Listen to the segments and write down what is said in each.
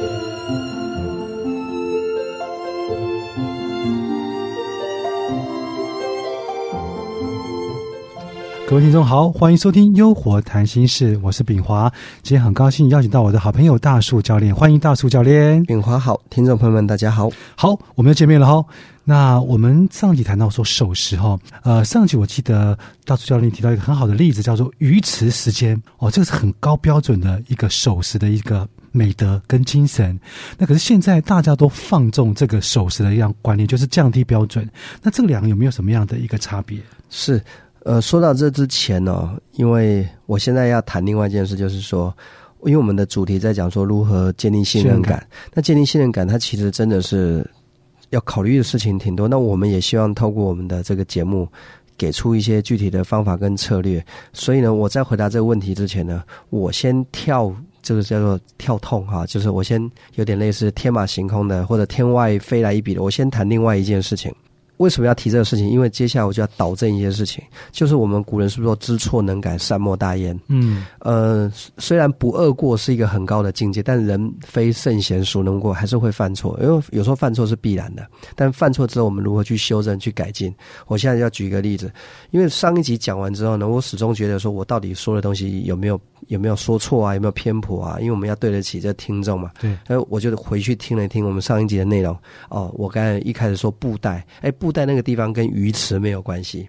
Música 各位听众好，欢迎收听《优活谈心事》，我是炳华。今天很高兴邀请到我的好朋友大树教练，欢迎大树教练。炳华好，听众朋友们大家好。好，我们又见面了哈。那我们上集谈到说守时哈，呃，上集我记得大树教练提到一个很好的例子，叫做鱼池时间哦，这个是很高标准的一个守时的一个美德跟精神。那可是现在大家都放纵这个守时的一样观念，就是降低标准。那这两个有没有什么样的一个差别？是。呃，说到这之前呢，因为我现在要谈另外一件事，就是说，因为我们的主题在讲说如何建立信任感。那建立信任感，它其实真的是要考虑的事情挺多。那我们也希望透过我们的这个节目，给出一些具体的方法跟策略。所以呢，我在回答这个问题之前呢，我先跳这个叫做跳痛哈，就是我先有点类似天马行空的或者天外飞来一笔的，我先谈另外一件事情。为什么要提这个事情？因为接下来我就要导正一些事情，就是我们古人是不是说知错能改，善莫大焉？嗯，呃，虽然不贰过是一个很高的境界，但人非圣贤孰能过？还是会犯错，因为有时候犯错是必然的。但犯错之后，我们如何去修正、去改进？我现在要举一个例子，因为上一集讲完之后呢，我始终觉得说我到底说的东西有没有有没有说错啊？有没有偏颇啊？因为我们要对得起这听众嘛。对，哎，我就回去听了听我们上一集的内容。哦，我刚才一开始说布袋，哎，布。布袋那个地方跟鱼池没有关系，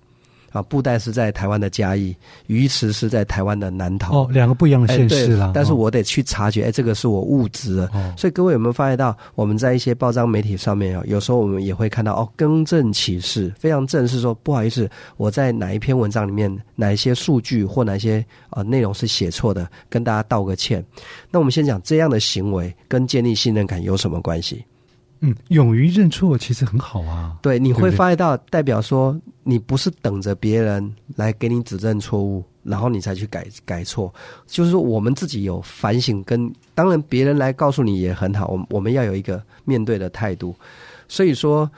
啊，布袋是在台湾的嘉义，鱼池是在台湾的南投，哦，两个不一样的县市啦。但是我得去察觉，哎，这个是我误植了。所以各位有没有发现到，我们在一些报章媒体上面啊，有时候我们也会看到哦，更正启事，非常正式说，不好意思，我在哪一篇文章里面哪一些数据或哪一些啊内容是写错的，跟大家道个歉。那我们先讲这样的行为跟建立信任感有什么关系？嗯，勇于认错其实很好啊。对，你会发现到，代表说你不是等着别人来给你指正错误，然后你才去改改错。就是说，我们自己有反省，跟当然别人来告诉你也很好。我我们要有一个面对的态度。所以说，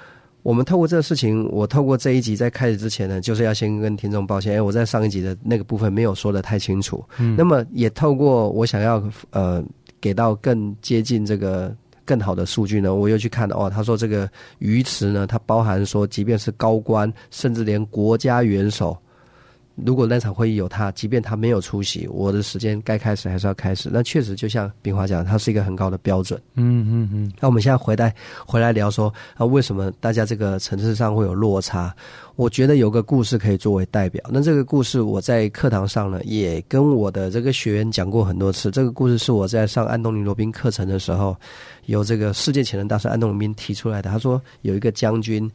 我们透过这个事情，我透过这一集在开始之前呢，就是要先跟听众抱歉，哎，我在上一集的那个部分没有说的太清楚。嗯。那么也透过我想要呃给到更接近这个。更好的数据呢？我又去看哦，他说这个鱼池呢，它包含说，即便是高官，甚至连国家元首。如果那场会议有他，即便他没有出席，我的时间该开始还是要开始。那确实就像冰华讲，它是一个很高的标准。嗯嗯嗯。那我们现在回来回来聊说，啊，为什么大家这个层次上会有落差？我觉得有个故事可以作为代表。那这个故事我在课堂上呢，也跟我的这个学员讲过很多次。这个故事是我在上安东尼罗宾课程的时候，由这个世界潜能大师安东尼罗宾提出来的。他说有一个将军。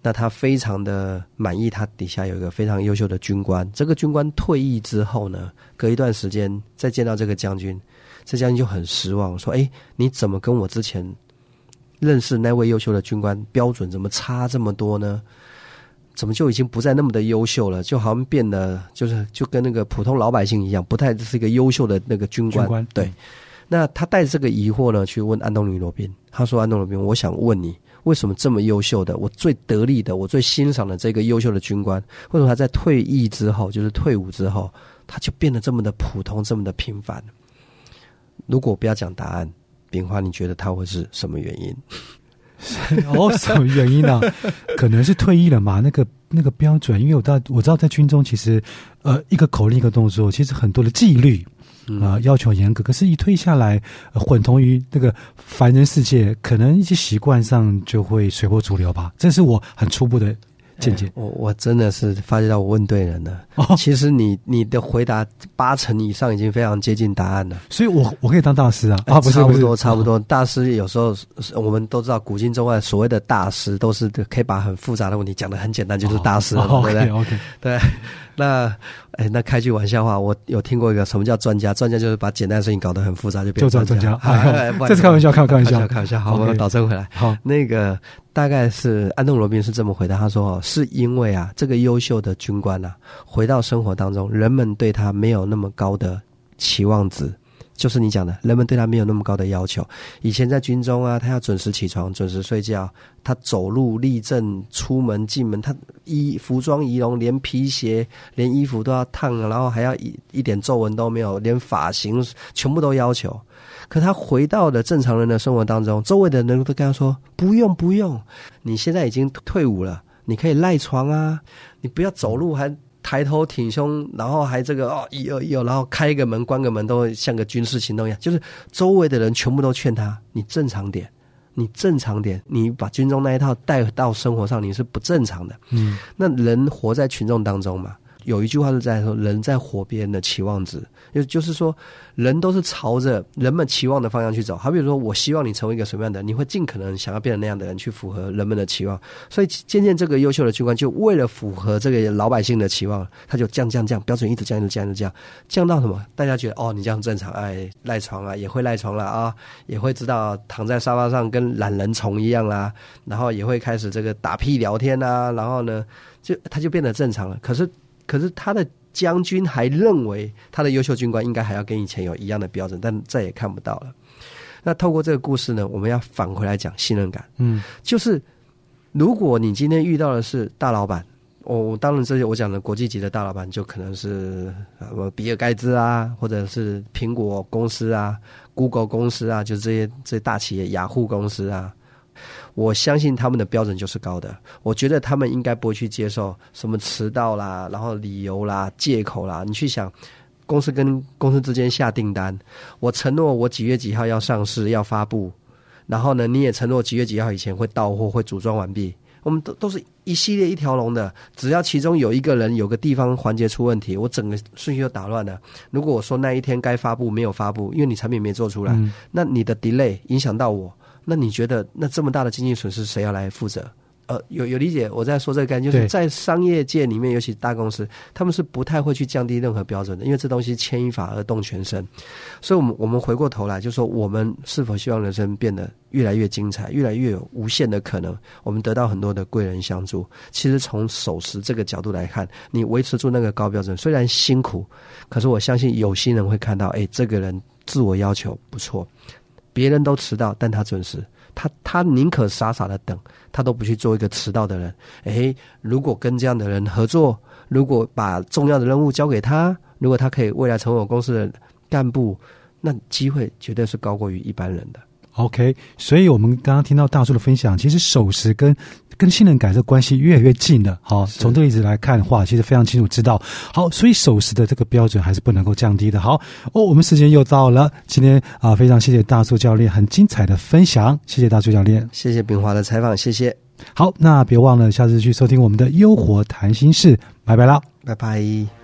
那他非常的满意，他底下有一个非常优秀的军官。这个军官退役之后呢，隔一段时间再见到这个将军，这将军就很失望，说：“哎，你怎么跟我之前认识那位优秀的军官标准怎么差这么多呢？怎么就已经不再那么的优秀了？就好像变得就是就跟那个普通老百姓一样，不太是一个优秀的那个军官。”对。那他带着这个疑惑呢，去问安东尼罗宾。他说：“安东尼罗宾，我想问你。”为什么这么优秀的，我最得力的，我最欣赏的这个优秀的军官，为什么他在退役之后，就是退伍之后，他就变得这么的普通，这么的平凡？如果不要讲答案，炳华，你觉得他会是什么原因？哦，什么原因呢？可能是退役了嘛？那个那个标准，因为我知道，我知道在军中，其实呃，一个口令一个动作，其实很多的纪律。啊，要求严格，可是，一退下来，混同于那个凡人世界，可能一些习惯上就会随波逐流吧。这是我很初步的见解。我我真的是发觉到我问对人了。其实你你的回答八成以上已经非常接近答案了。所以我我可以当大师啊？啊，不是，差不多，差不多。大师有时候我们都知道，古今中外所谓的大师，都是可以把很复杂的问题讲的很简单，就是大师，对不对？OK，对。那，哎，那开句玩笑话，我有听过一个什么叫专家？专家就是把简单的事情搞得很复杂，就变成专家。这是开玩笑，开玩笑，开玩笑。好，我们导正回来。好，那个大概是安东罗宾是这么回答，他说：“是因为啊，这个优秀的军官啊，回到生活当中，人们对他没有那么高的期望值，就是你讲的，人们对他没有那么高的要求。以前在军中啊，他要准时起床，准时睡觉，他走路立正、出门进门，他衣服装仪容，连皮鞋、连衣服都要烫，然后还要一一点皱纹都没有，连发型全部都要求。可他回到了正常人的生活当中，周围的人都跟他说：“不用，不用，你现在已经退伍了，你可以赖床啊，你不要走路还。”抬头挺胸，然后还这个哦，一二一二，然后开个门关个门都像个军事行动一样。就是周围的人全部都劝他：你正常点，你正常点，你把军中那一套带到生活上，你是不正常的。嗯，那人活在群众当中嘛。有一句话是在说，人在火边的期望值，就就是说，人都是朝着人们期望的方向去走。好比如说，我希望你成为一个什么样的，你会尽可能想要变成那样的人，去符合人们的期望。所以，渐渐这个优秀的军官就为了符合这个老百姓的期望，他就降降降标准，一直降，一直降，一直降，降到什么？大家觉得哦，你这样正常，哎，赖床啊，也会赖床了啊，也会知道躺在沙发上跟懒人虫一样啦，然后也会开始这个打屁聊天啊，然后呢，就他就变得正常了。可是。可是他的将军还认为他的优秀军官应该还要跟以前有一样的标准，但再也看不到了。那透过这个故事呢，我们要返回来讲信任感。嗯，就是如果你今天遇到的是大老板，我当然这些我讲的国际级的大老板，就可能是比尔盖茨啊，或者是苹果公司啊、Google 公司啊，就这些这些大企业、雅虎公司啊。我相信他们的标准就是高的。我觉得他们应该不会去接受什么迟到啦，然后理由啦、借口啦。你去想，公司跟公司之间下订单，我承诺我几月几号要上市要发布，然后呢，你也承诺几月几号以前会到货会组装完毕。我们都都是一系列一条龙的，只要其中有一个人有个地方环节出问题，我整个顺序就打乱了。如果我说那一天该发布没有发布，因为你产品没做出来，那你的 delay 影响到我。那你觉得，那这么大的经济损失，谁要来负责？呃，有有理解我在说这个概念，就是在商业界里面，尤其大公司，他们是不太会去降低任何标准的，因为这东西牵一发而动全身。所以，我们我们回过头来就说，我们是否希望人生变得越来越精彩，越来越有无限的可能？我们得到很多的贵人相助。其实从守时这个角度来看，你维持住那个高标准，虽然辛苦，可是我相信有心人会看到，哎，这个人自我要求不错。别人都迟到，但他准时。他他宁可傻傻的等，他都不去做一个迟到的人。诶，如果跟这样的人合作，如果把重要的任务交给他，如果他可以未来成为我公司的干部，那机会绝对是高过于一般人的。OK，所以我们刚刚听到大叔的分享，其实守时跟跟信任感这关系越来越近了。好，从这个例子来看的话，其实非常清楚知道。好，所以守时的这个标准还是不能够降低的。好，哦，我们时间又到了，今天啊，非常谢谢大叔教练很精彩的分享，谢谢大叔教练，谢谢炳华的采访，谢谢。好，那别忘了下次去收听我们的优活谈心事，拜拜啦，拜拜。